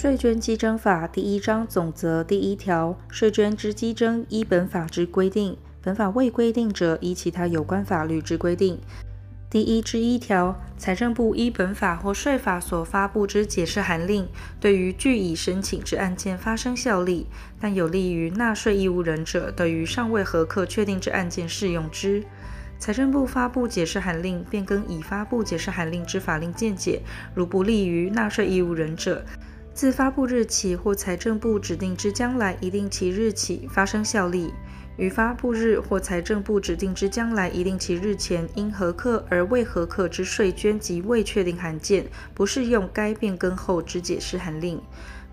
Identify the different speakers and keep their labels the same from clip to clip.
Speaker 1: 税捐稽征法第一章总则第一条，税捐之稽征依本法之规定，本法未规定者，依其他有关法律之规定。第一之一条，财政部依本法或税法所发布之解释函令，对于据以申请之案件发生效力，但有利于纳税义务人者，对于尚未核课确定之案件适用之。财政部发布解释函令，变更已发布解释函令之法令见解，如不利于纳税义务人者，自发布日起或财政部指定之将来一定期日起发生效力。于发布日或财政部指定之将来一定期日前，因合客而未合客之税捐及未确定函件，不适用该变更后之解释函令。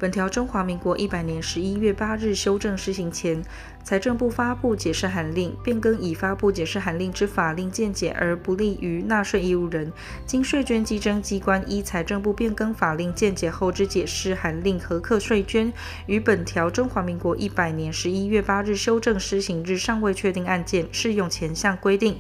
Speaker 1: 本条中华民国一百年十一月八日修正施行前，财政部发布解释函令，变更已发布解释函令之法令见解而不利于纳税义务人，经税捐稽征机关依财政部变更法令见解后之解释函令核课税捐，于本条中华民国一百年十一月八日修正施行日尚未确定案件，适用前项规定。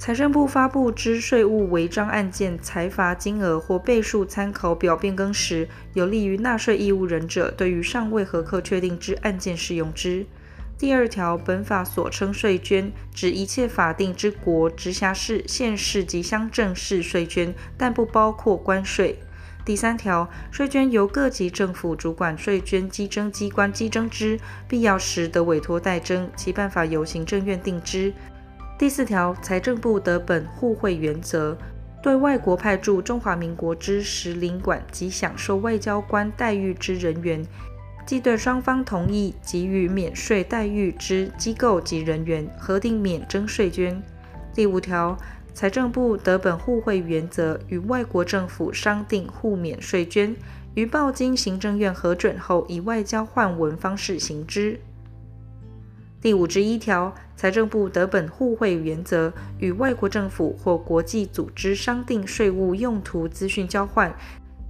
Speaker 1: 财政部发布之税务违章案件裁罚金额或倍数参考表变更时，有利于纳税义务人者，对于尚未核课确定之案件适用之。第二条，本法所称税捐，指一切法定之国、直辖市、县市及乡镇市税捐，但不包括关税。第三条，税捐由各级政府主管税捐稽征机关稽征之，必要时得委托代征，其办法由行政院定之。第四条，财政部得本互惠原则，对外国派驻中华民国之使领馆及享受外交官待遇之人员，即对双方同意给予免税待遇之机构及人员，核定免征税捐。第五条，财政部得本互惠原则，与外国政府商定互免税捐，于报经行政院核准后，以外交换文方式行之。第五十一条，财政部得本互惠原则，与外国政府或国际组织商定税务用途资讯交换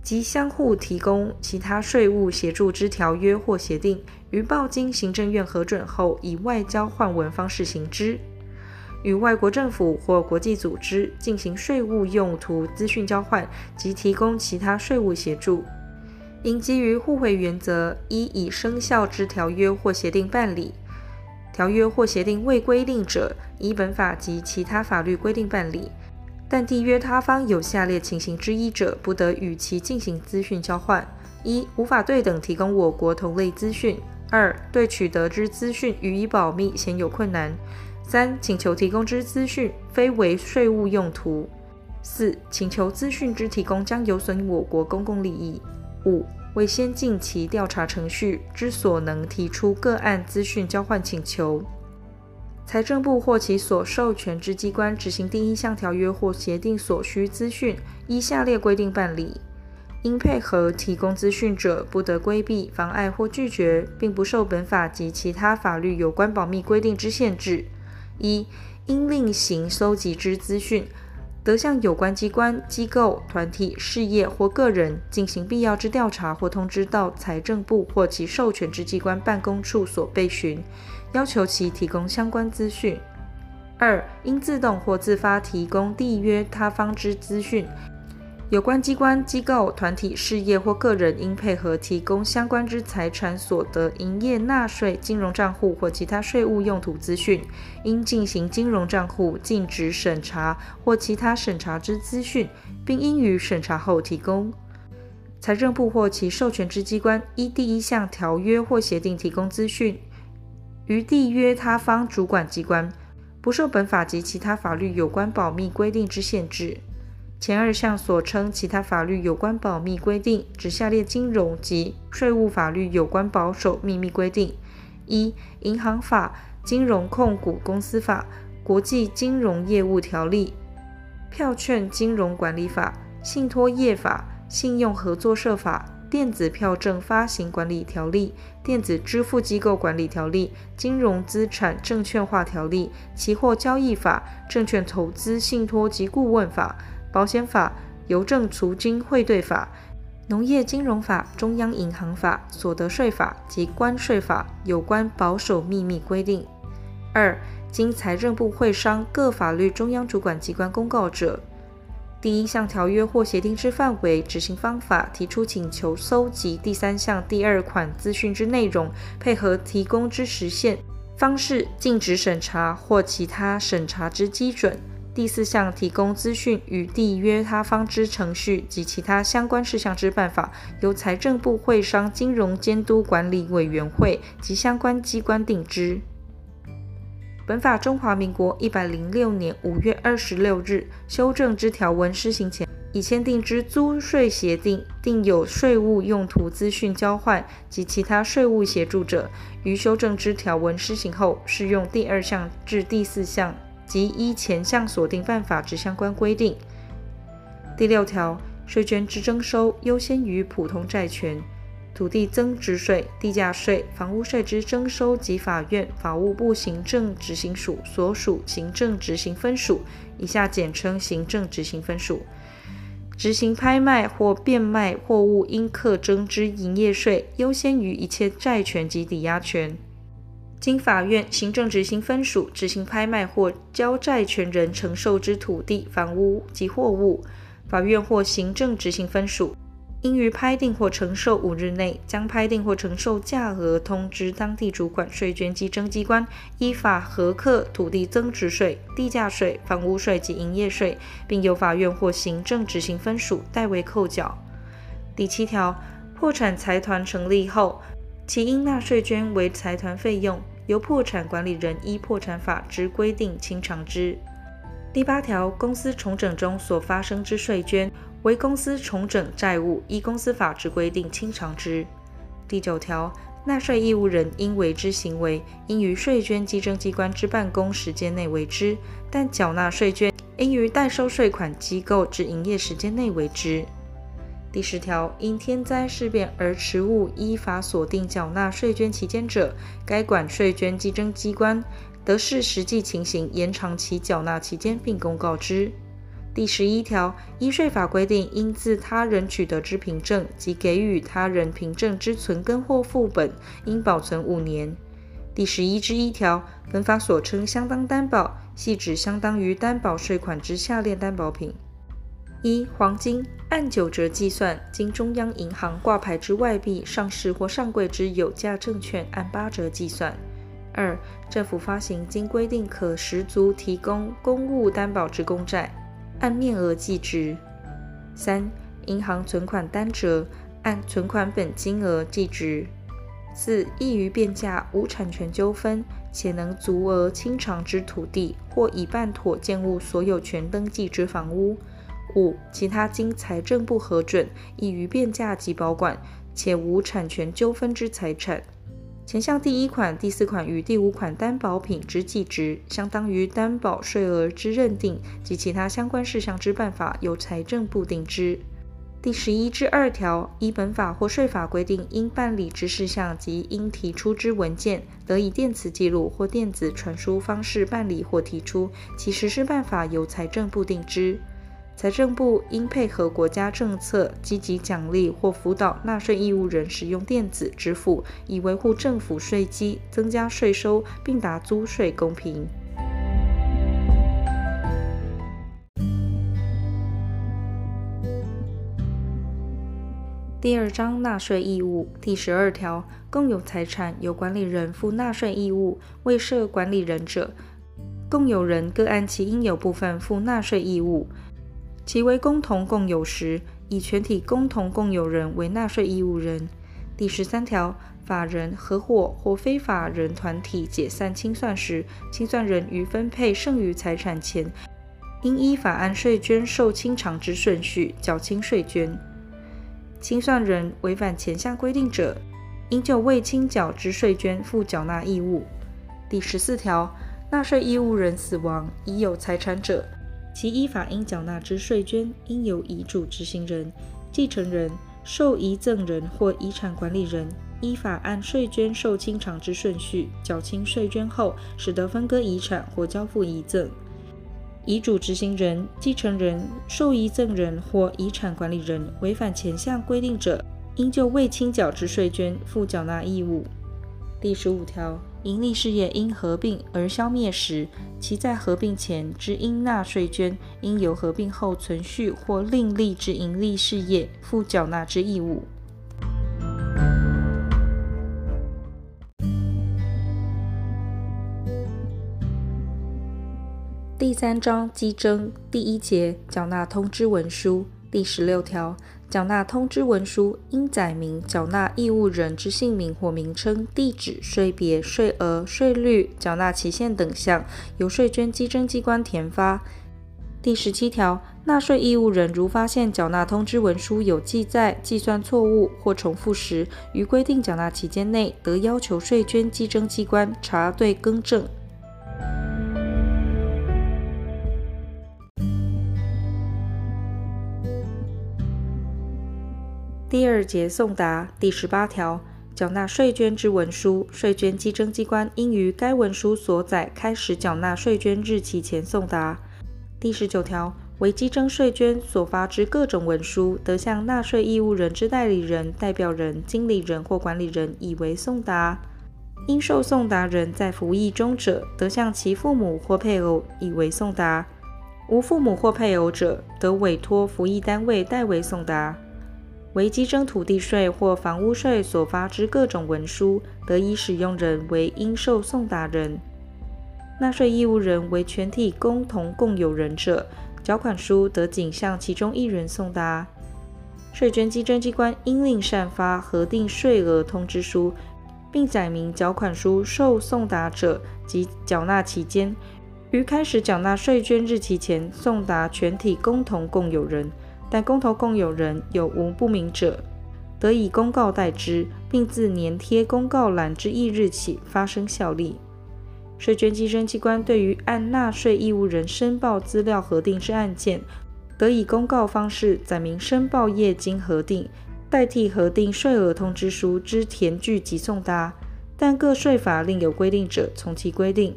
Speaker 1: 及相互提供其他税务协助之条约或协定，于报经行政院核准后，以外交换文方式行之。与外国政府或国际组织进行税务用途资讯交换及提供其他税务协助，应基于互惠原则，依已生效之条约或协定办理。条约或协定未规定者，依本法及其他法律规定办理；但缔约他方有下列情形之一者，不得与其进行资讯交换：一、无法对等提供我国同类资讯；二、对取得之资讯予以保密，鲜有困难；三、请求提供之资讯非为税务用途；四、请求资讯之提供将有损我国公共利益；五、为先进其调查程序之所能提出个案资讯交换请求，财政部或其所授权之机关执行第一项条约或协定所需资讯，依下列规定办理：应配合提供资讯者，不得规避、妨碍或拒绝，并不受本法及其他法律有关保密规定之限制。一、应另行搜集之资讯。得向有关机关、机构、团体、事业或个人进行必要之调查，或通知到财政部或其授权之机关办公处所备询，要求其提供相关资讯。二、应自动或自发提供缔约他方之资讯。有关机关、机构、团体、事业或个人应配合提供相关之财产所得、营业纳税、金融账户或其他税务用途资讯，应进行金融账户尽职审查或其他审查之资讯，并应于审查后提供。财政部或其授权之机关依第一项条约或协定提供资讯，于缔约他方主管机关，不受本法及其他法律有关保密规定之限制。前二项所称其他法律有关保密规定，指下列金融及税务法律有关保守秘密规定：一、银行法、金融控股公司法、国际金融业务条例、票券金融管理法、信托业法、信用合作社法、电子票证发行管理条例、电子支付机构管理条例、金融资产证券化条例、期货交易法、证券投资信托及顾问法。保险法、邮政储金汇兑法、农业金融法、中央银行法、所得税法及关税法有关保守秘密规定。二、经财政部会商各法律中央主管机关公告者，第一项条约或协定之范围、执行方法、提出请求、搜集第三项第二款资讯之内容、配合提供之时限、方式、禁止审查或其他审查之基准。第四项提供资讯与缔约他方之程序及其他相关事项之办法，由财政部会商金融监督管理委员会及相关机关定之。本法中华民国一百零六年五月二十六日修正之条文施行前，已签订之租税协定，订有税务用途资讯交换及其他税务协助者，于修正之条文施行后，适用第二项至第四项及依前项锁定办法之相关规定。第六条，税捐之征收优先于普通债权。土地增值税、地价税、房屋税之征收及法院、法务部行政执行署所属行政执行分署（以下简称行政执行分署）执行拍卖或变卖货物应课征之营业税，优先于一切债权及抵押权。经法院、行政执行分署执行拍卖或交债权人承受之土地、房屋及货物，法院或行政执行分署。应于拍定或承受五日内，将拍定或承受价额通知当地主管税捐稽征机关，依法核课土地增值税、地价税、房屋税及营业税，并由法院或行政执行分署代为扣缴。第七条，破产财团成立后，其应纳税捐为财团费用，由破产管理人依破产法之规定清偿之。第八条，公司重整中所发生之税捐，为公司重整债务，依公司法之规定清偿之。第九条，纳税义务人应为之行为，应于税捐稽征机关之办公时间内为之，但缴纳税捐应于代收税款机构之营业时间内为之。第十条，因天灾事变而迟误依法锁定缴纳税捐期间者，该管税捐稽征机关得视实际情形延长其缴纳期间，并公告之。第十一条，依税法规定，应自他人取得之凭证及给予他人凭证之存根或副本，应保存五年。第十一之一条，本法所称相当担保，系指相当于担保税款之下列担保品：一、黄金，按九折计算，经中央银行挂牌之外币，上市或上柜之有价证券，按八折计算；二、政府发行经规定可十足提供公务担保之公债。按面额计值。三、银行存款单折，按存款本金额计值。四、易于变价、无产权纠纷且能足额清偿之土地或已办妥建物所有权登记之房屋。五、其他经财政部核准、易于变价及保管且无产权纠纷之财产。前项第一款、第四款与第五款担保品之计值，相当于担保税额之认定及其他相关事项之办法，由财政部定之。第十一至二条，依本法或税法规定应办理之事项及应提出之文件，得以电磁记录或电子传输方式办理或提出，其实施办法由财政部定之。财政部应配合国家政策，积极奖励或辅导纳税义务人使用电子支付，以维护政府税基、增加税收，并达租税公平。第二章纳税义务第十二条，共有财产由管理人负纳税义务，未设管理人者，共有人各按其应有部分负纳税义务。其为共同共有时，以全体共同共有人为纳税义务人。第十三条，法人、合伙或非法人团体解散清算时，清算人于分配剩余财产前，应依法按税捐受清偿之顺序缴清税捐。清算人违反前项规定者，应就未清缴之税捐负缴纳义务。第十四条，纳税义务人死亡，已有财产者。其依法应缴纳之税捐，应由遗嘱执行人、继承人、受遗赠人或遗产管理人依法按税捐受清偿之顺序缴清税捐后，使得分割遗产或交付遗赠。遗嘱执行人、继承人、受遗赠人或遗产管理人违反前项规定者，应就未清缴之税捐负缴纳义务。第十五条。盈利事业因合并而消灭时，其在合并前之应纳税捐，应由合并后存续或另立之盈利事业负缴纳之义务。第三章稽征第一节缴纳通知文书第十六条。缴纳通知文书应载明缴纳义务人之姓名或名称、地址、税别、税额、税率、缴纳期限等项，由税捐稽征机关填发。第十七条，纳税义务人如发现缴纳通知文书有记载、计算错误或重复时，于规定缴纳期间内，得要求税捐稽征机关查对更正。第二节送达第十八条，缴纳税捐之文书，税捐稽征机关应于该文书所载开始缴纳税捐日期前送达。第十九条，为稽征税捐所发之各种文书，得向纳税义务人之代理人、代表人、经理人或管理人以为送达。应受送达人在服役中者，得向其父母或配偶以为送达。无父母或配偶者，得委托服役单位代为送达。为稽征土地税或房屋税所发之各种文书，得以使用人为应受送达人。纳税义务人为全体共同共有人者，缴款书得仅向其中一人送达。税捐稽征机关应另缮发核定税额通知书，并载明缴款书受送达者及缴纳期间，于开始缴纳税捐日期前送达全体共同共有人。但公投共有人有无不明者，得以公告代之，并自粘贴公告栏之翌日起发生效力。税捐稽征机关对于按纳税义务人申报资料核定之案件，得以公告方式载明申报业经核定，代替核定税额通知书之填具及送达。但各税法另有规定者，从其规定。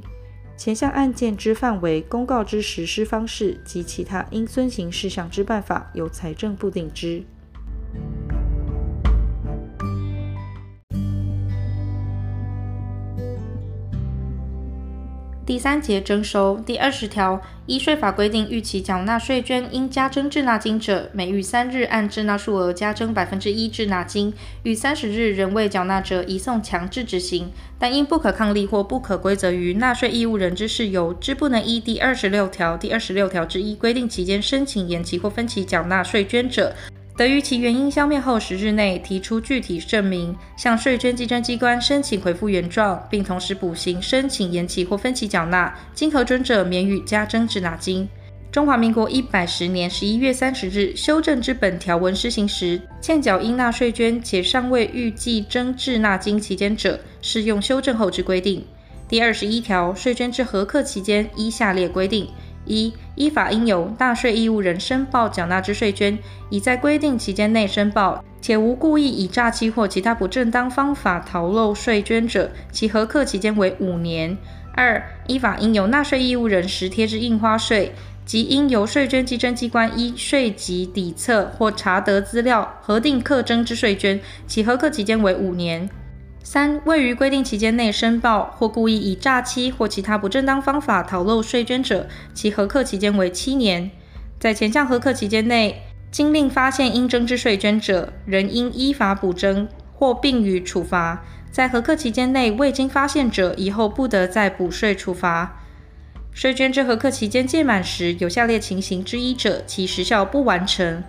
Speaker 1: 前项案件之范围、公告之实施方式及其他应遵行事项之办法，由财政部定之。第三节征收第二十条，依税法规定逾期缴纳税捐应加征滞纳金者，每逾三日按滞纳数额加征百分之一滞纳金；逾三十日仍未缴纳者，移送强制执行。但因不可抗力或不可归责于纳税义务人之事由，之不能依第二十六条、第二十六条之一规定期间申请延期或分期缴纳税捐者，得于其原因消灭后十日内提出具体证明，向税捐稽征机关申请回复原状，并同时补行申请延期或分期缴纳，经核准者免予加征滞纳金。中华民国一百十年十一月三十日修正之本条文施行时，欠缴应纳税捐且尚未预计征滞纳金期间者，适用修正后之规定。第二十一条，税捐之核课期间依下列规定。一、依法应由纳税义务人申报缴纳之税捐，已在规定期间内申报，且无故意以诈欺或其他不正当方法逃漏税捐者，其核课期间为五年。二、依法应由纳税义务人实贴之印花税，及应由税捐稽征机关依税籍底册或查得资料核定课征之税捐，其核课期间为五年。三、未于规定期间内申报或故意以诈欺或其他不正当方法逃漏税捐者，其核课期间为七年。在前项核课期间内，经令发现应征之税捐者，仍应依法补征或并予处罚；在核课期间内未经发现者，以后不得再补税处罚。税捐之核课期间届满时，有下列情形之一者，其时效不完成。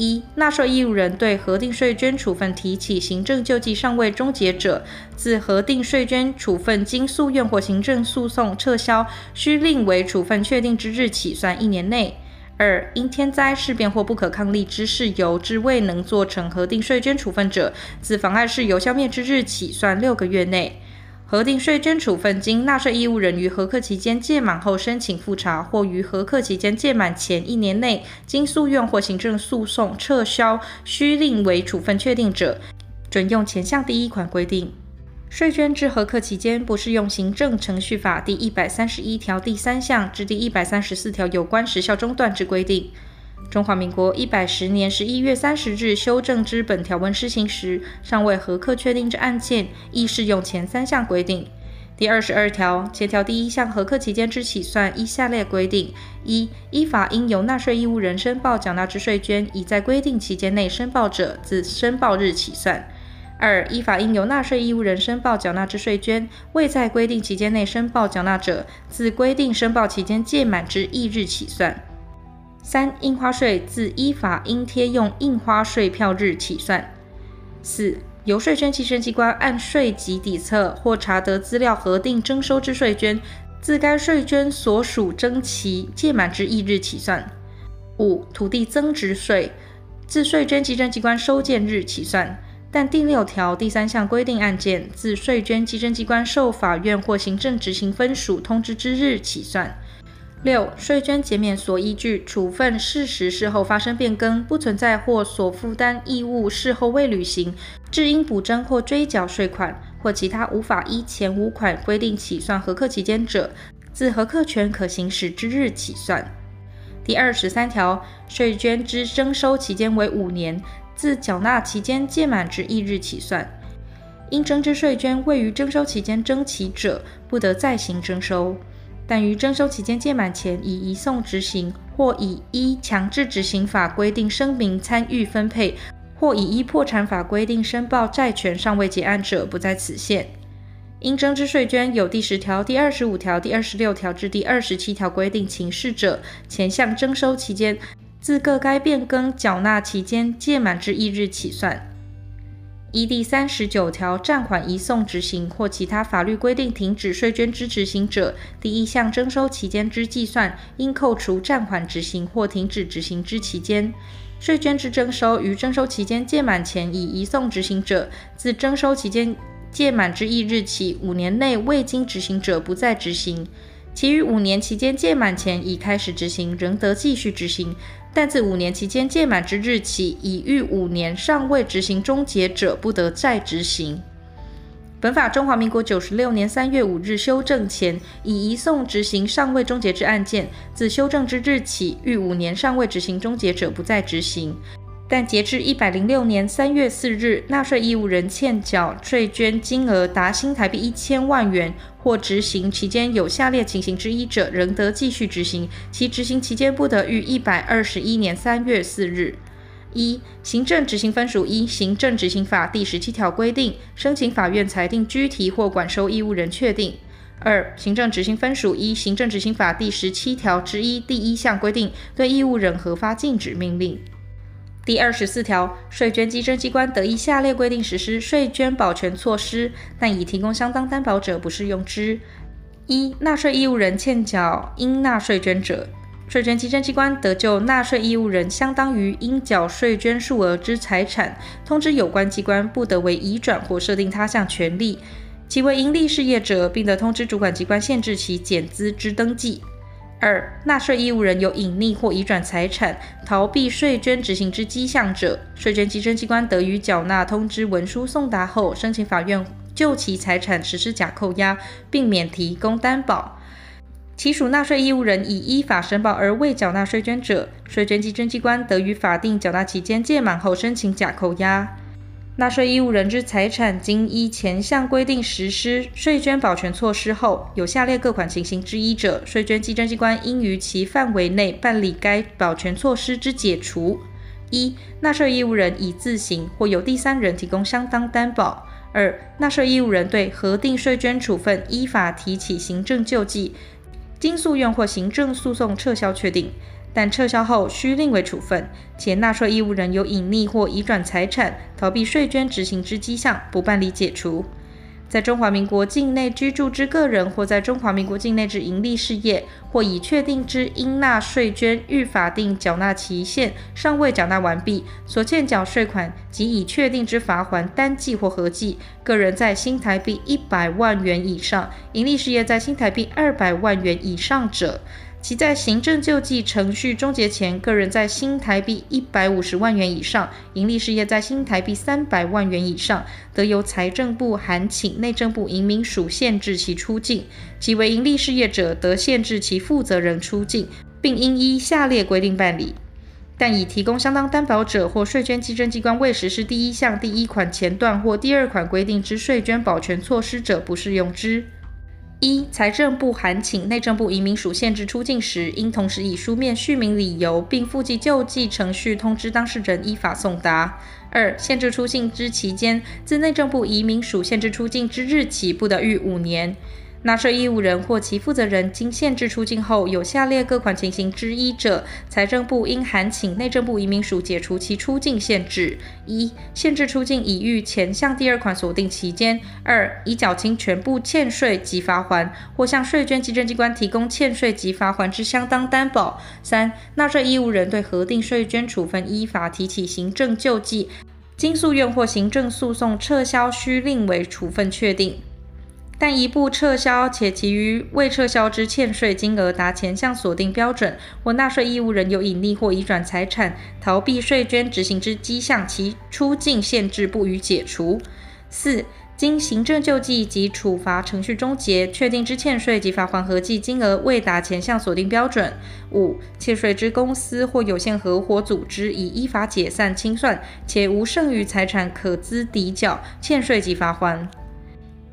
Speaker 1: 一、纳税义务人对核定税捐处分提起行政救济尚未终结者，自核定税捐处分经诉愿或行政诉讼撤销，须另为处分确定之日起算一年内。二、因天灾事变或不可抗力之事由，之未能做成核定税捐处分者，自妨碍事由消灭之日起算六个月内。核定税捐处分经纳税义务人于核课期间届满后申请复查，或于核课期间届满前一年内经诉愿或行政诉讼撤销，须另为处分确定者，准用前项第一款规定。税捐至核课期间，不适用行政程序法第一百三十一条第三项至第一百三十四条有关时效中断之规定。中华民国一百十年十一月三十日修正之本条文施行时，尚未核课确定之案件，亦适用前三项规定。第二十二条前条第一项核课期间之起算，依下列规定：一、依法应由纳税义务人申报缴纳之税捐，已在规定期间内申报者，自申报日起算；二、依法应由纳税义务人申报缴纳之税捐，未在规定期间内申报缴纳者，自规定申报期间届满之翌日起算；三、印花税自依法应贴用印花税票日起算；四、由税捐稽征机关按税籍底册或查得资料核定征收之税捐，自该税捐所属征期届满之翌日起算；五、土地增值税自税捐稽征机关收件日起算，但第六条第三项规定案件自税捐稽征机关受法院或行政执行分署通知之日起算。六、税捐减免所依据处分事实事后发生变更，不存在或所负担义务事后未履行，致应补征或追缴税款或其他无法依前五款规定起算核课期间者，自核课权可行使之日起算。第二十三条，税捐之征收期间为五年，自缴纳期间届满之翌日起算。应征之税捐未于征收期间征齐者，不得再行征收。但于征收期间届满前已移送执行，或已依强制执行法规定声明参与分配，或已依破产法规定申报债权尚未结案者，不在此限。应征之税捐有第十条、第二十五条、第二十六条至第二十七条规定情事者，前项征收期间，自各该变更缴纳期间届满之翌日起算。依第三十九条暂缓移送执行或其他法律规定停止税捐之执行者，第一项征收期间之计算，应扣除暂缓执行或停止执行之期间。税捐之征收于征收期间届满前已移送执行者，自征收期间届满之翌日起五年内未经执行者，不再执行。其余五年期间届满前已开始执行，仍得继续执行；但自五年期间届满之日起，已逾五年尚未执行终结者，不得再执行。本法中华民国九十六年三月五日修正前，已移送执行尚未终结之案件，自修正之日起，逾五年尚未执行终结者，不再执行。但截至一百零六年三月四日，纳税义务人欠缴税捐金额达新台币一千万元，或执行期间有下列情形之一者，仍得继续执行，其执行期间不得逾一百二十一年三月四日。一、行政执行分属一行政执行法第十七条规定，申请法院裁定拘提或管收义务人确定。二、行政执行分属一行政执行法第十七条之一第一项规定，对义务人核发禁止命令。第二十四条，税捐稽征机关得依下列规定实施税捐保全措施，但已提供相当担保者不适用之。一、纳税义务人欠缴应纳税捐者，税捐稽征机关得就纳税义务人相当于应缴税捐数额之财产，通知有关机关不得为移转或设定他项权利；其为营利事业者，并得通知主管机关限制其减资之登记。二、纳税义务人有隐匿或移转财产、逃避税捐执行之迹象者，税捐稽征机关得于缴纳通知文书送达后，申请法院就其财产实施假扣押，并免提供担保。其属纳税义务人已依法申报而未缴纳税捐者，税捐稽征机关得于法定缴纳期间届满后申请假扣押。纳税义务人之财产经依前项规定实施税捐保全措施后，有下列各款情形之一者，税捐稽征机关应于其范围内办理该保全措施之解除：一、纳税义务人已自行或由第三人提供相当担保；二、纳税义务人对核定税捐处分依法提起行政救济，经诉愿或行政诉讼撤销确定。但撤销后需另为处分，且纳税义务人有隐匿或移转财产、逃避税捐执行之迹象，不办理解除。在中华民国境内居住之个人，或在中华民国境内之营利事业，或已确定之应纳税捐逾法定缴纳期限尚未缴纳完毕，所欠缴税款及已确定之罚锾单计或合计，个人在新台币一百万元以上，营利事业在新台币二百万元以上者。其在行政救济程序终结前，个人在新台币一百五十万元以上，营利事业在新台币三百万元以上，得由财政部函请内政部移民署限制其出境；其为营利事业者，得限制其负责人出境，并应依下列规定办理。但已提供相当担保者，或税捐稽征机关未实施第一项第一款前段或第二款规定之税捐保全措施者，不适用之。一、财政部函请内政部移民署限制出境时，应同时以书面续名理由，并附记救济程序通知当事人依法送达。二、限制出境之期间，自内政部移民署限制出境之日起，不得逾五年。纳税义务人或其负责人经限制出境后，有下列各款情形之一者，财政部应函请内政部移民署解除其出境限制：一、限制出境已逾前项第二款锁定期间；二、已缴清全部欠税及罚锾，或向税捐稽征机关提供欠税及罚锾之相当担保；三、纳税义务人对核定税捐处分依法提起行政救济，经诉愿或行政诉讼撤销需令为处分确定。但一部撤销，且其余未撤销之欠税金额达前项锁定标准，或纳税义务人有隐匿或移转财产逃避税捐执行之迹象，其出境限制不予解除。四、经行政救济及处罚程序终结，确定之欠税及罚锾合计金额未达前项锁定标准。五、欠税之公司或有限合伙组织已依法解散清算，且无剩余财产可资抵缴欠税及罚锾。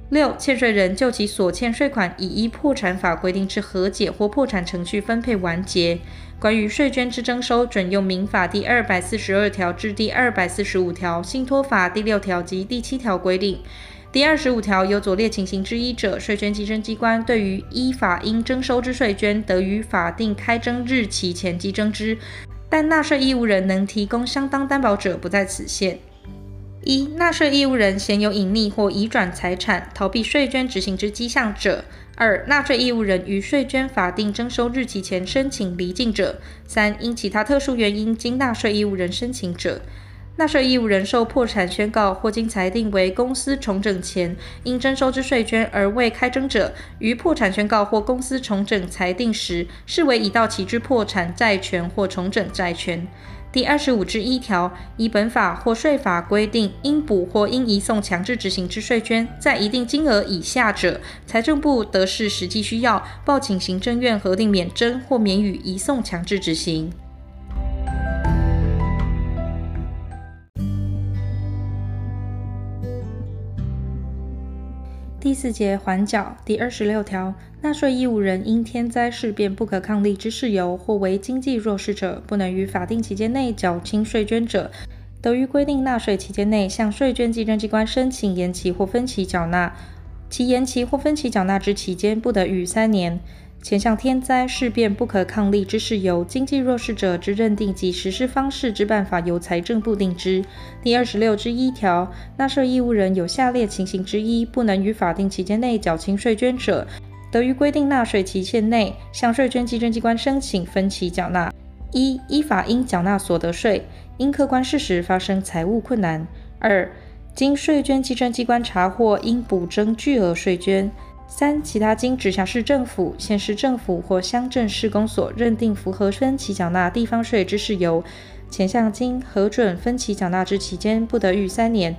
Speaker 1: 六、欠税人就其所欠税款已依破产法规定之和解或破产程序分配完结。关于税捐之征收，准用民法第二百四十二条至第二百四十五条、信托法第六条及第七条规定。第二十五条有左列情形之一者，税捐稽征机关对于依法应征收之税捐，得于法定开征日期前稽征之，但纳税义务人能提供相当担保者，不在此限。一、纳税义务人显有隐匿或移转财产逃避税捐执行之迹象者；二、纳税义务人于税捐法定征收日期前申请离境者；三、因其他特殊原因经纳税义务人申请者。纳税义务人受破产宣告或经裁定为公司重整前应征收之税捐而未开征者，于破产宣告或公司重整裁定时，视为已到期之破产债权或重整债权。第二十五之一条，依本法或税法规定应补或应移送强制执行之税捐，在一定金额以下者，财政部得视实际需要，报请行政院核定免征或免予移送强制执行。第四节缓缴第二十六条，纳税义务人因天灾事变不可抗力之事由，或为经济弱势者，不能于法定期间内缴清税捐者，得于规定纳税期间内向税捐稽征机关申请延期或分期缴纳，其延期或分期缴纳之期间不得逾三年。前项天灾事变不可抗力之事由，经济弱势者之认定及实施方式之办法，由财政部定之。第二十六之一条，纳税义务人有下列情形之一，不能于法定期间内缴清税捐者，得于规定纳税期限内向税捐稽征机关申请分期缴纳。一、依法应缴纳所得税，因客观事实发生财务困难；二、经税捐稽征机关查获应补征巨额税捐。三、其他经直辖市政府、县市政府或乡镇市公所认定符合分期缴纳地方税之事由，前项经核准分期缴纳之期间不得逾三年，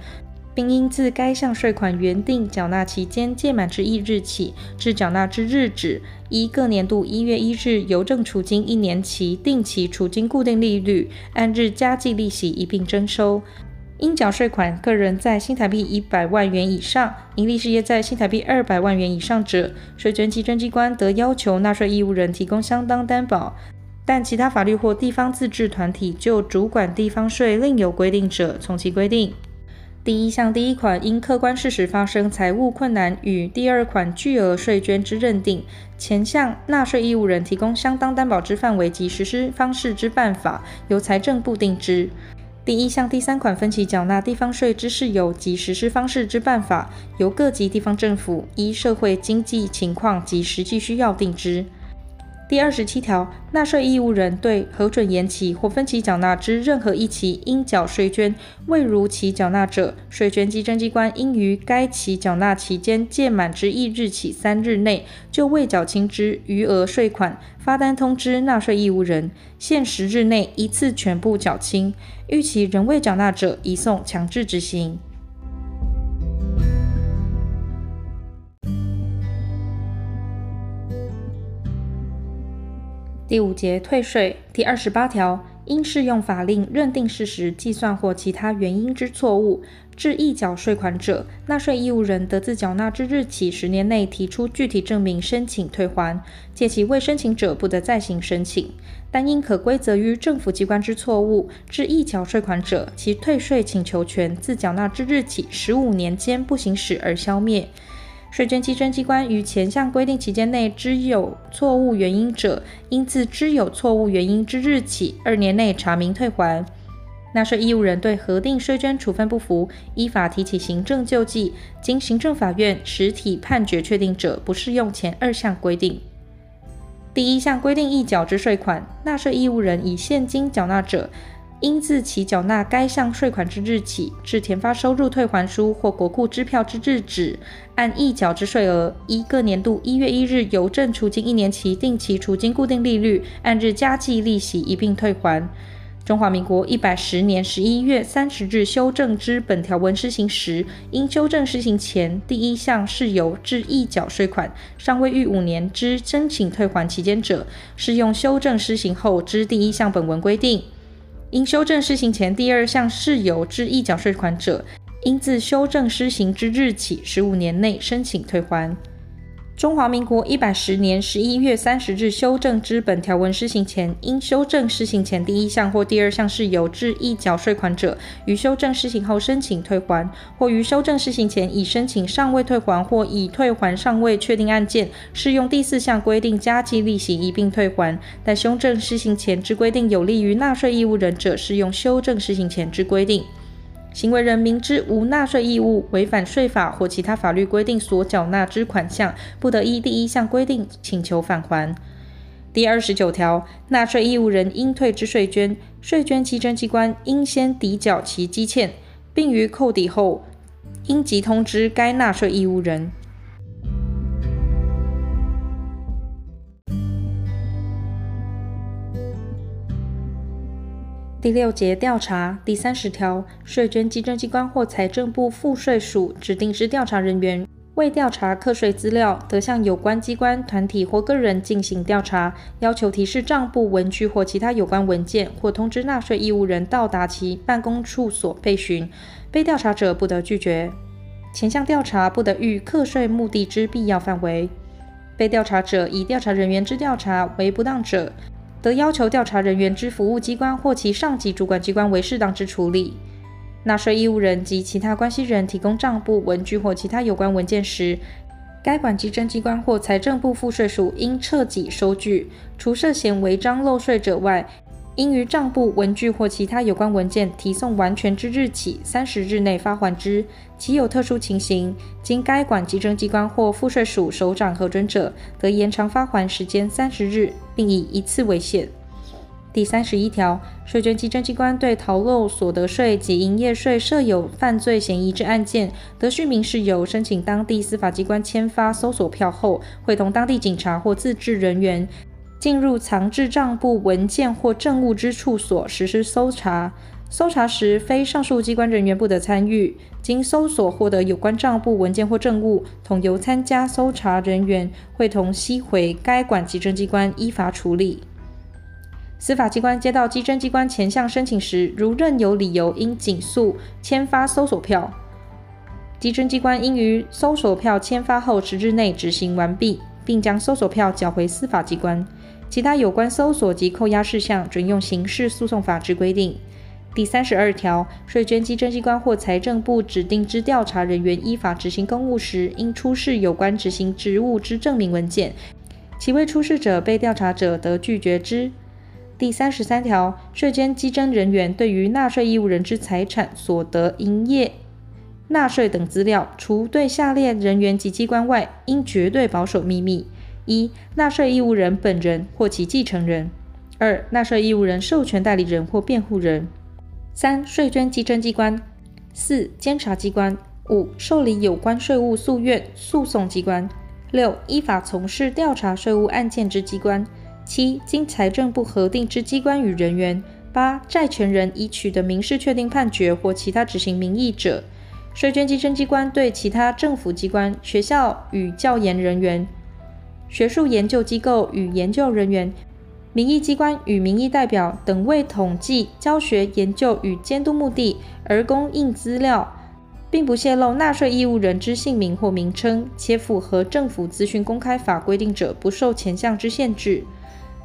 Speaker 1: 并应自该项税款原定缴纳期间届满之一日起至缴纳之日止，依各年度一月一日邮政储金一年期定期储金固定利率，按日加计利息一并征收。应缴税款，个人在新台币一百万元以上，营利事业在新台币二百万元以上者，税捐稽征机关得要求纳税义务人提供相当担保。但其他法律或地方自治团体就主管地方税另有规定者，从其规定。第一项第一款因客观事实发生财务困难与第二款巨额税捐之认定，前项纳税义务人提供相当担保之范围及实施方式之办法，由财政部定之。第一项第三款分期缴纳地方税之事由及实施方式之办法，由各级地方政府依社会经济情况及实际需要定之。第二十七条，纳税义务人对核准延期或分期缴纳之任何一期应缴税捐未如期缴纳者，税捐稽征机关应于该期缴纳期间届满之一日起三日内，就未缴清之余额税款发单通知纳税义务人，限十日内一次全部缴清。逾期仍未缴纳者，移送强制执行。第五节退税第二十八条，因适用法令认定事实、计算或其他原因之错误，致溢缴税款者，纳税义务人得自缴纳之日起十年内提出具体证明申请退还，届期未申请者不得再行申请。但因可归责于政府机关之错误，致溢缴税款者，其退税请求权自缴纳之日起十五年间不行使而消灭。税捐稽征机关于前项规定期间内知有错误原因者，应自知有错误原因之日起二年内查明退还。纳税义务人对核定税捐处分不服，依法提起行政救济，经行政法院实体判决确定者，不适用前二项规定。第一项规定溢缴之税款，纳税义务人以现金缴纳者，应自其缴纳该项税款之日起，至填发收入退还书或国库支票之日止，按溢缴之税额，依各年度一月一日邮政储金一年期定期储金固定利率，按日加计利息一并退还。中华民国一百十年十一月三十日修正之本条文施行时，因修正施行前第一项事由致溢缴税款尚未逾五年之申请退还期间者，适用修正施行后之第一项本文规定。因修正施行前第二项事由致溢缴税款者，应自修正施行之日起十五年内申请退还。中华民国一百十年十一月三十日修正之本条文施行前，因修正施行前第一项或第二项事由致溢缴税款者，于修正施行后申请退还，或于修正施行前已申请尚未退还或已退还尚未确定案件，适用第四项规定加计利息一并退还。但修正施行前之规定有利于纳税义务人者，适用修正施行前之规定。行为人明知无纳税义务，违反税法或其他法律规定所缴纳之款项，不得依第一项规定请求返还。第二十九条，纳税义务人应退之税捐，税捐稽征机关应先抵缴其积欠，并于扣抵后，应即通知该纳税义务人。第六节调查第三十条，税捐稽征机关或财政部赋税署指定之调查人员，为调查课税资料，得向有关机关、团体或个人进行调查，要求提示账簿、文具或其他有关文件，或通知纳税义务人到达其办公处所备询，被调查者不得拒绝。前项调查不得逾课税目的之必要范围。被调查者以调查人员之调查为不当者，得要求调查人员之服务机关或其上级主管机关为适当之处理。纳税义务人及其他关系人提供账簿、文具或其他有关文件时，该管稽征机关或财政部赋税署应彻底收据，除涉嫌违章漏税者外，应于账簿、文具或其他有关文件提送完全之日起三十日内发还之。其有特殊情形，经该管稽征机关或赋税署首长核准者，得延长发还时间三十日，并以一次为限。第三十一条，税捐稽征机关对逃漏所得税及营业税设有犯罪嫌疑之案件，得续民事由申请当地司法机关签发搜索票后，会同当地警察或自治人员。进入藏置账簿文件或证物之处所实施搜查，搜查时非上述机关人员不得参与。经搜索获得有关账簿文件或证物，统由参加搜查人员会同携回该管稽征机关依法处理。司法机关接到稽征机关前项申请时，如认有理由应警诉签发搜索票，稽征机关应于搜索票签发后十日内执行完毕，并将搜索票缴回司法机关。其他有关搜索及扣押事项，准用刑事诉讼法之规定。第三十二条，税捐稽征机关或财政部指定之调查人员依法执行公务时，应出示有关执行职务之证明文件，其未出示者，被调查者得拒绝之。第三十三条，税捐稽征人员对于纳税义务人之财产、所得、营业、纳税等资料，除对下列人员及机关外，应绝对保守秘密。一、纳税义务人本人或其继承人；二、纳税义务人授权代理人或辩护人；三、税捐稽征机关；四、监察机关；五、受理有关税务诉愿诉讼机关；六、依法从事调查税务案件之机关；七、经财政部核定之机关与人员；八、债权人已取得民事确定判决或其他执行名义者；税捐稽征机关对其他政府机关、学校与教研人员。学术研究机构与研究人员民意机关与民意代表等为统计、教学、研究与监督目的而供应资料，并不泄露纳税义务人之姓名或名称，且符合政府资讯公开法规定者，不受前项之限制。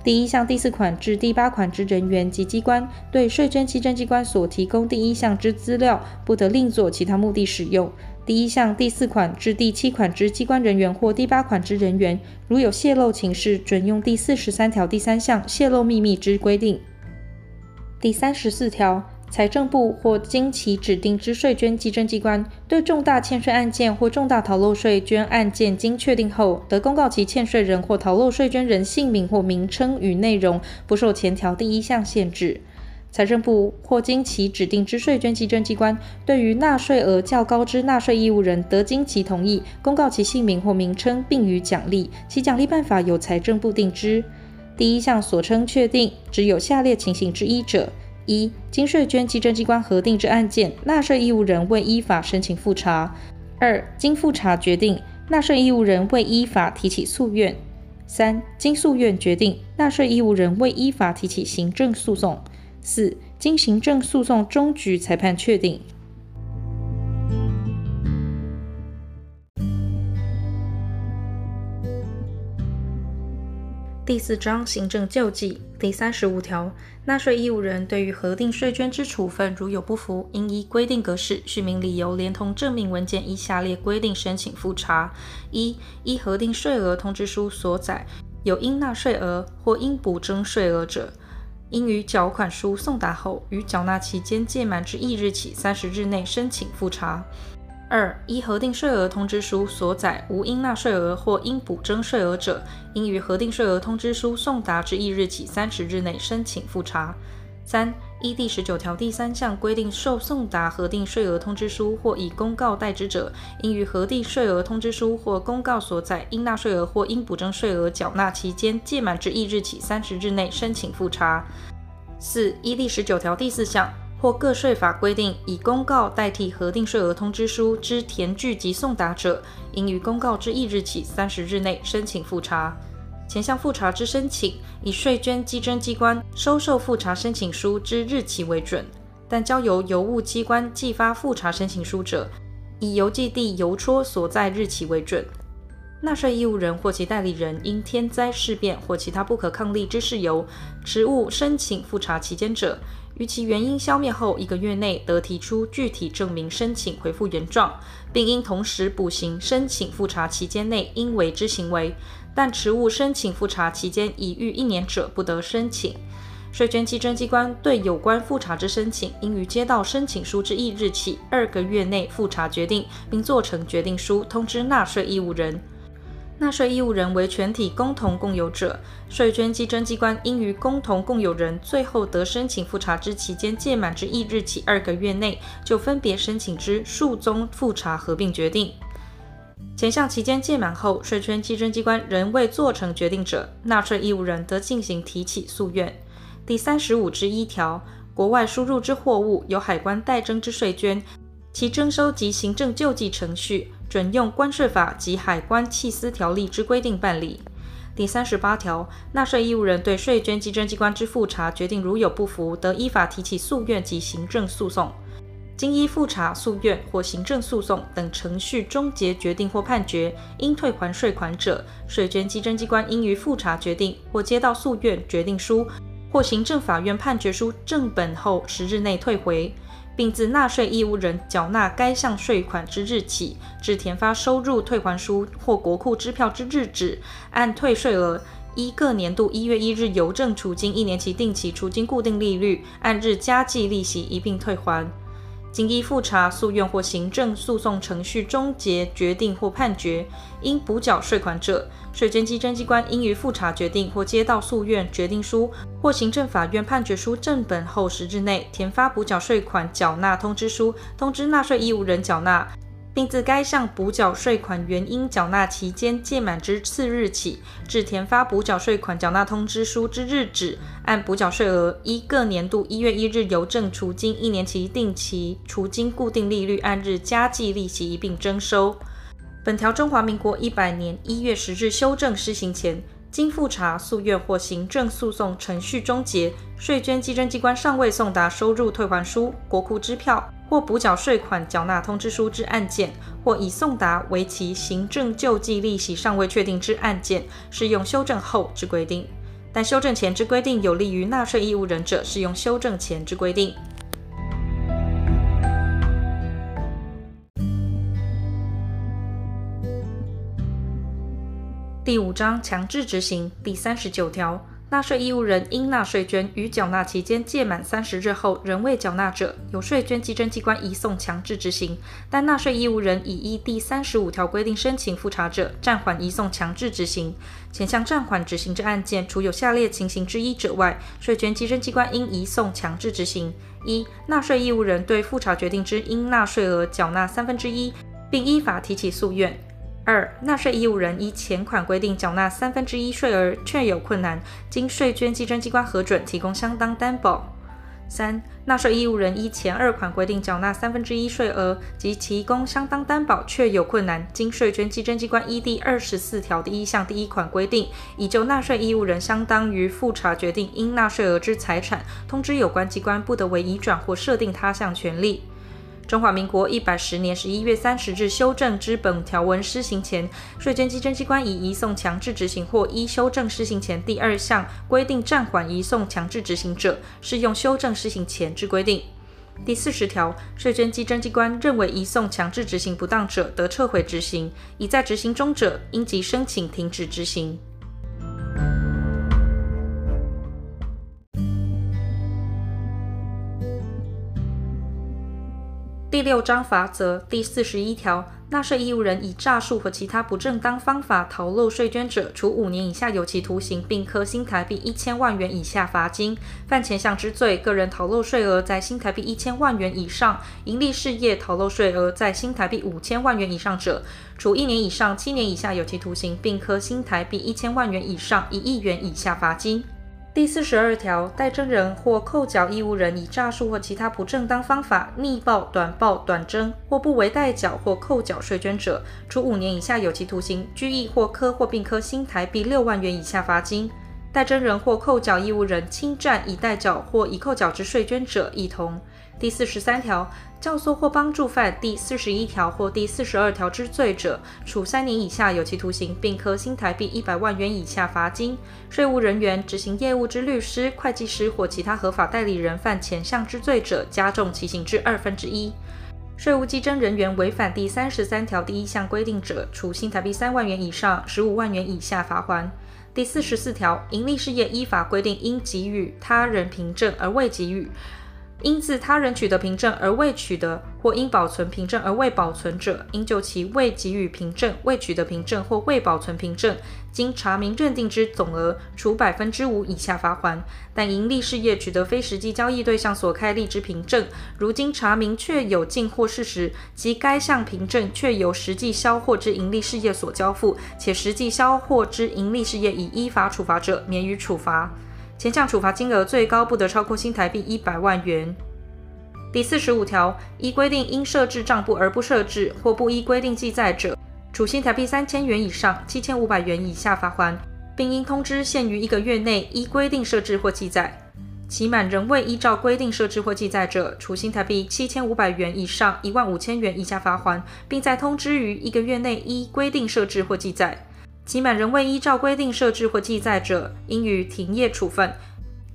Speaker 1: 第一项第四款至第八款之人员及机关，对税捐稽征机关所提供第一项之资料，不得另作其他目的使用。第一项第四款至第七款之机关人员或第八款之人员，如有泄露情事，准用第四十三条第三项泄露秘密之规定。第三十四条。财政部或经其指定之税捐稽征机关，对重大欠税案件或重大逃漏税捐案件，经确定后，得公告其欠税人或逃漏税捐人姓名或名称与内容，不受前条第一项限制。财政部或经其指定之税捐稽征机关，对于纳税额较高之纳税义务人，得经其同意，公告其姓名或名称，并予奖励。其奖励办法由财政部定之。第一项所称确定，只有下列情形之一者。一、经税捐稽征机关核定之案件，纳税义务人未依法申请复查；二、经复查决定，纳税义务人未依法提起诉愿；三、经诉愿决定，纳税义务人未依法提起行政诉讼；四、经行政诉讼终局裁判确定。第四章行政救济第三十五条，纳税义务人对于核定税捐之处分，如有不服，应依规定格式，叙明理由，连同证明文件，依下列规定申请复查：一、依核定税额通知书所载有应纳税额或应补征税额者，应于缴款书送达后，于缴纳期间届满之翌日起三十日内申请复查。二、依核定税额通知书所载无应纳税额或应补征税额者，应于核定税额通知书送达之翌日起三十日内申请复查。三、依第十九条第三项规定受送达核定税额通知书或以公告代之者，应于核定税额通知书或公告所载应纳税额或应补征税额缴纳期间届满之翌日起三十日内申请复查。四、依第十九条第四项。或各税法规定以公告代替核定税额通知书之填具及送达者，应于公告之翌日起三十日内申请复查。前项复查之申请，以税捐稽征机关收受复查申请书之日期为准，但交由邮务机关寄发复查申请书者，以邮寄地邮戳所在日期为准。纳税义务人或其代理人因天灾事变或其他不可抗力之事由，迟误申请复查期间者，于其原因消灭后一个月内，得提出具体证明申请回复原状，并应同时补行申请复查期间内应为之行为。但持物申请复查期间已逾一年者，不得申请。税捐稽征机关对有关复查之申请，应于接到申请书之翌日起二个月内复查决定，并做成决定书通知纳税义务人。纳税义务人为全体共同共有者，税捐稽征机关应于共同共有人最后得申请复查之期间届满之翌日起二个月内，就分别申请之数宗复查合并决定。前项期间届满后，税捐稽征机关仍未做成决定者，纳税义务人得进行提起诉愿。第三十五之一条，国外输入之货物由海关代征之税捐，其征收及行政救济程序，准用关税法及海关契私条例之规定办理。第三十八条，纳税义务人对税捐稽征机关之复查决定如有不服，得依法提起诉愿及行政诉讼。经依复查、诉愿或行政诉讼等程序终结决定或判决，应退还税款者，税捐稽征机关应于复查决定或接到诉愿决定书或行政法院判决书正本后十日内退回。并自纳税义务人缴纳该项税款之日起，至填发收入退还书或国库支票之日止，按退税额依各年度一月一日邮政储金一年期定期储金固定利率，按日加计利息一并退还。经依复查、诉愿或行政诉讼程序终结决定或判决，应补缴税款者，税捐稽征机关应于复查决定或接到诉愿决定书或行政法院判决书正本后十日内，填发补缴税款缴纳通知书，通知纳税义务人缴纳。并自该项补缴税款原应缴纳期间届满之次日起，至填发补缴税款缴纳通知书之日止，按补缴税额依各年度一月一日邮政储金一年期定期除金固定利率按日加计利息一并征收。本条中华民国一百年一月十日修正施行前，经复查、诉愿或行政诉讼程序终结，税捐稽征机关尚未送达收入退还书、国库支票或补缴税款缴纳通知书之案件，或已送达为其行政救济利息尚未确定之案件，适用修正后之规定；但修正前之规定有利于纳税义务人者，适用修正前之规定。第五章强制执行第三十九条，纳税义务人应纳税捐于缴纳期间届满三十日后仍未缴纳者，由税捐稽征机关移送强制执行；但纳税义务人已依第三十五条规定申请复查者，暂缓移送强制执行。前项暂缓执行之案件，除有下列情形之一者外，税捐稽征机关应移送强制执行：一、纳税义务人对复查决定之应纳税额缴纳三分之一，并依法提起诉愿。二、纳税义务人依前款规定缴纳三分之一税额，确有困难，经税捐稽征机关核准，提供相当担保。三、纳税义务人依前二款规定缴纳三分之一税额及提供相当担保，确有困难，经税捐稽征机关依第二十四条第一项第一款规定，已就纳税义务人相当于复查决定应纳税额之财产，通知有关机关不得为移转或设定他项权利。中华民国一百十年十一月三十日修正之本条文施行前，税捐稽征机关已移送强制执行或依修正施行前第二项规定暂缓移送强制执行者，适用修正施行前之规定。第四十条，税捐稽征机关认为移送强制执行不当者，得撤回执行；已在执行中者，应即申请停止执行。第六章罚则第四十一条，纳税义务人以诈术和其他不正当方法逃漏税捐者，处五年以下有期徒刑，并科新台币一千万元以下罚金。犯前项之罪，个人逃漏税额在新台币一千万元以上，营利事业逃漏税额在新台币五千万元以上者，处一年以上七年以下有期徒刑，并科新台币一千万元以上一亿元以下罚金。第四十二条，代征人或扣缴义务人以诈术或其他不正当方法逆报、短报、短征或不为代缴或扣缴税捐者，处五年以下有期徒刑、拘役或科或并科新台币六万元以下罚金。代征人或扣缴义务人侵占已代缴或已扣缴之税捐者，亦同。第四十三条，教唆或帮助犯第四十一条或第四十二条之罪者，处三年以下有期徒刑，并科新台币一百万元以下罚金。税务人员执行业务之律师、会计师或其他合法代理人犯前项之罪者，加重其刑至二分之一。税务稽征人员违反第三十三条第一项规定者，处新台币三万元以上十五万元以下罚锾。第四十四条，盈利事业依法规定应给予他人凭证而未给予。因自他人取得凭证而未取得，或因保存凭证而未保存者，应就其未给予凭证、未取得凭证或未保存凭证，经查明认定之总额，处百分之五以下罚锾。但营利事业取得非实际交易对象所开立之凭证，如经查明确有进货事实，及该项凭证确由实际销货之营利事业所交付，且实际销货之营利事业已依法处罚者，免予处罚。前项处罚金额最高不得超过新台币一百万元。第四十五条，依规定应设置账簿而不设置，或不依规定记载者，处新台币三千元以上七千五百元以下罚锾，并应通知限于一个月内依规定设置或记载。期满仍未依照规定设置或记载者，处新台币七千五百元以上一万五千元以下罚锾，并在通知于一个月内依规定设置或记载。期满仍未依照规定设置或记载者，应予停业处分；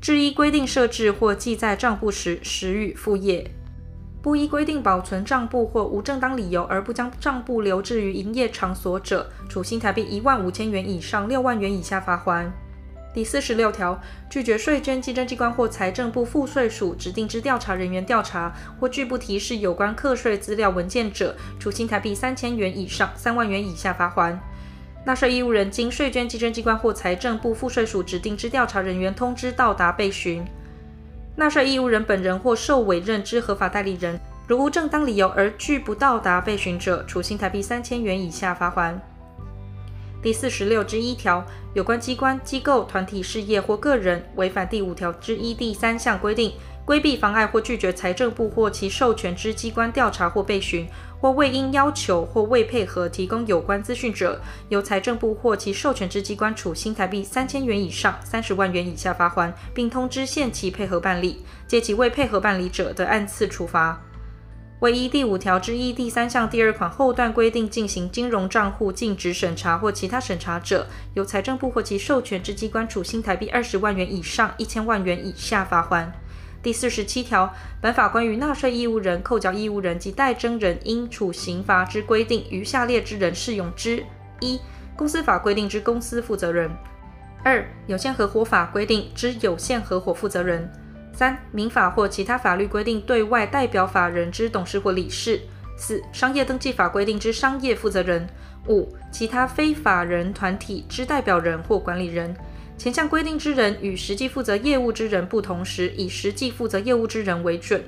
Speaker 1: 至依规定设置或记载账簿时，实予复业。不依规定保存账簿或无正当理由而不将账簿留置于营业场所者，处新台币一万五千元以上六万元以下罚锾。第四十六条，拒绝税捐稽征机关或财政部赋税署指定之调查人员调查，或拒不提示有关课税资料文件者，处新台币三千元以上三万元以下罚锾。纳税义务人经税捐稽征机关或财政部赋税署指定之调查人员通知到达被询，纳税义务人本人或受委任之合法代理人，如无正当理由而拒不到达被询者，处新台币三千元以下罚锾。第四十六之一条，有关机关、机构、团体、事业或个人违反第五条之一第三项规定，规避、妨碍或拒绝财政部或其授权之机关调查或被询，或未应要求或未配合提供有关资讯者，由财政部或其授权之机关处新台币三千元以上三十万元以下罚锾，并通知限期配合办理。借其未配合办理者，得按次处罚。为依第五条之一第三项第二款后段规定进行金融账户禁止审查或其他审查者，由财政部或其授权之机关处新台币二十万元以上一千万元以下罚锾。第四十七条，本法关于纳税义务人、扣缴义务人及代征人应处刑罚之规定，于下列之人适用之：一、公司法规定之公司负责人；二、有限合伙法规定之有限合伙负责人。三、民法或其他法律规定对外代表法人之董事或理事；四、商业登记法规定之商业负责人；五、其他非法人团体之代表人或管理人。前项规定之人与实际负责业务之人不同时，以实际负责业务之人为准。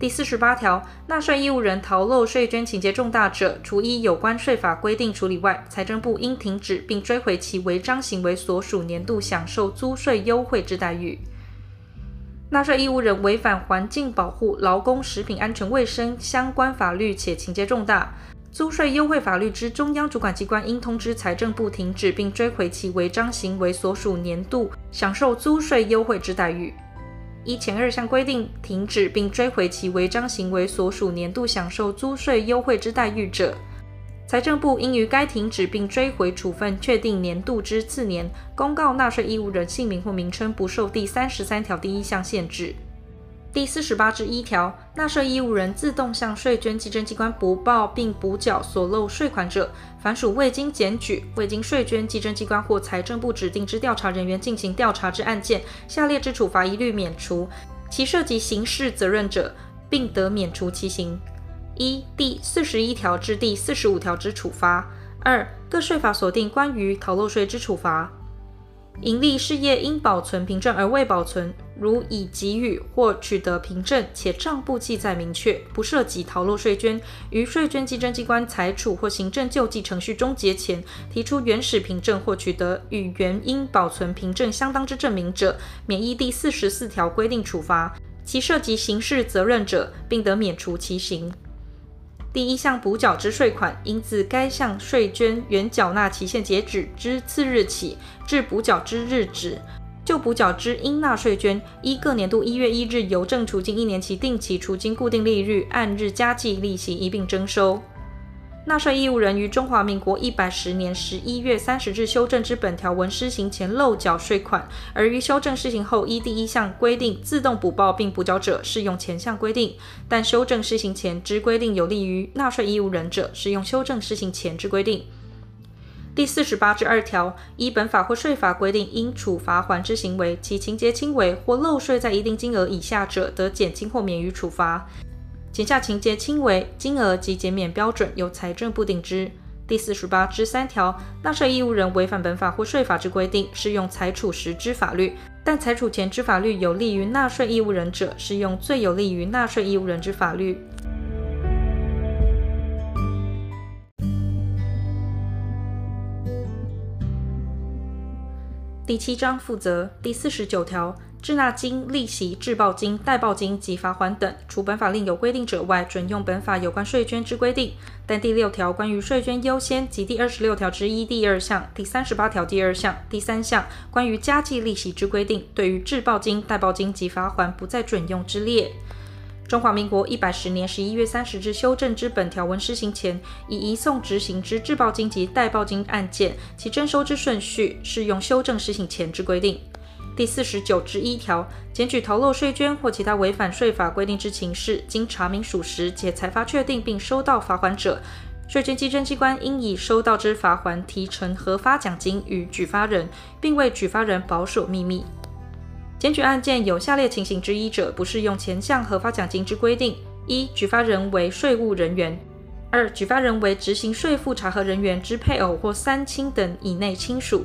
Speaker 1: 第四十八条，纳税义务人逃漏税捐情节重大者，除依有关税法规定处理外，财政部应停止并追回其违章行为所属年度享受租税优惠之待遇。纳税义务人违反环境保护、劳工、食品安全卫生相关法律且情节重大，租税优惠法律之中央主管机关应通知财政部停止并追回其违章行为所属年度享受租税优惠之待遇。依前二项规定停止并追回其违章行为所属年度享受租税优惠之待遇者，财政部应于该停止并追回处分确定年度之次年，公告纳税义务人姓名或名称不受第三十三条第一项限制。第四十八之一条，纳税义务人自动向税捐稽征机关补报并补缴所漏税款者，凡属未经检举、未经税捐稽征机关或财政部指定之调查人员进行调查之案件，下列之处罚一律免除；其涉及刑事责任者，并得免除其刑。一、第四十一条至第四十五条之处罚；二、各税法所定关于逃漏税之处罚。盈利事业应保存凭证而未保存，如已给予或取得凭证，且账簿记载明确，不涉及逃漏税捐，于税捐稽征机关裁处或行政救济程序终结前，提出原始凭证或取得与原应保存凭证相当之证明者，免依第四十四条规定处罚；其涉及刑事责任者，并得免除其刑。第一项补缴之税款，应自该项税捐原缴纳期限截止之次日起至补缴之日止，就补缴之应纳税捐，依各年度一月一日邮政储金一年期定期储金固定利率按日加计利息一并征收。纳税义务人于中华民国一百十年十一月三十日修正之本条文施行前漏缴税款，而于修正施行后依第一项规定自动补报并补缴者，适用前项规定；但修正施行前之规定有利于纳税义务人者，适用修正施行前之规定。第四十八之二条，依本法或税法规定应处罚还之行为，其情节轻微或漏税在一定金额以下者，得减轻或免于处罚。前下情节轻微，金额及减免标准由财政部定之。第四十八之三条，纳税义务人违反本法或税法之规定，适用裁处时之法律，但裁处前之法律有利于纳税义务人者，适用最有利于纳税义务人之法律。第七章负责第四十九条。滞纳金、利息、滞报金、代报金及罚锾等，除本法另有规定者外，准用本法有关税捐之规定。但第六条关于税捐优先及第二十六条之一第二项、第三十八条第二项、第三项关于加计利息之规定，对于滞报金、代报金及罚锾不在准用之列。中华民国一百十年十一月三十日修正之本条文施行前，已移送执行之滞报金及代报金案件，其征收之顺序适用修正施行前之规定。第四十九之一条，检举逃漏税捐或其他违反税法规定之情事，经查明属实且裁罚确定并收到罚锾者，税捐稽征机关应以收到之罚锾提成核发奖金与举发人，并为举发人保守秘密。检举案件有下列情形之一者，不适用前项核发奖金之规定：一、举发人为税务人员；二、举发人为执行税负查核人员之配偶或三亲等以内亲属。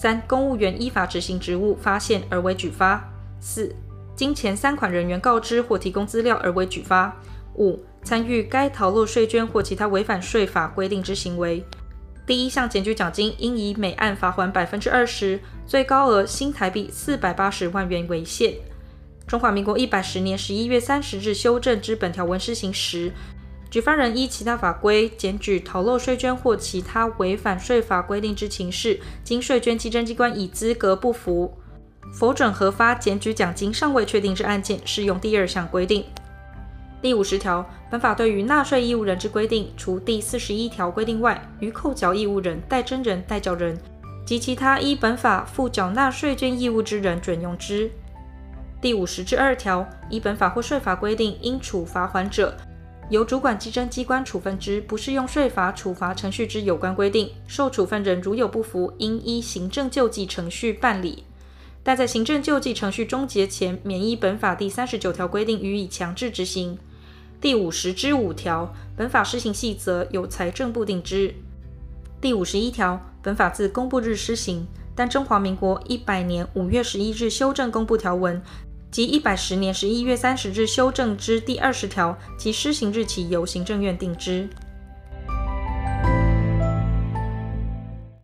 Speaker 1: 三、公务员依法执行职务发现而为举发；四、经前三款人员告知或提供资料而为举发；五、参与该逃漏税捐或其他违反税法规定之行为。第一项检举奖金应以每案罚锾百分之二十，最高额新台币四百八十万元为限；中华民国一百十年十一月三十日修正之本条文施行时，举发人依其他法规检举逃漏税捐或其他违反税法规定之情事，经税捐稽征机关以资格不符，否准核发检举奖金尚未确定之案件，适用第二项规定。第五十条，本法对于纳税义务人之规定，除第四十一条规定外，于扣缴义务人、代征人、代缴人及其他依本法负缴纳税捐义务之人准用之。第五十之二条，依本法或税法规定应处罚锾者，由主管稽征机关处分之，不适用税法处罚程序之有关规定，受处分人如有不服，应依行政救济程序办理，但在行政救济程序终结前，免依本法第三十九条规定予以强制执行。第五十之五条，本法施行细则由财政部定之。第五十一条，本法自公布日施行，但中华民国一百年五月十一日修正公布条文。及一百十年十一月三十日修正之第二十条，其施行日期由行政院定之。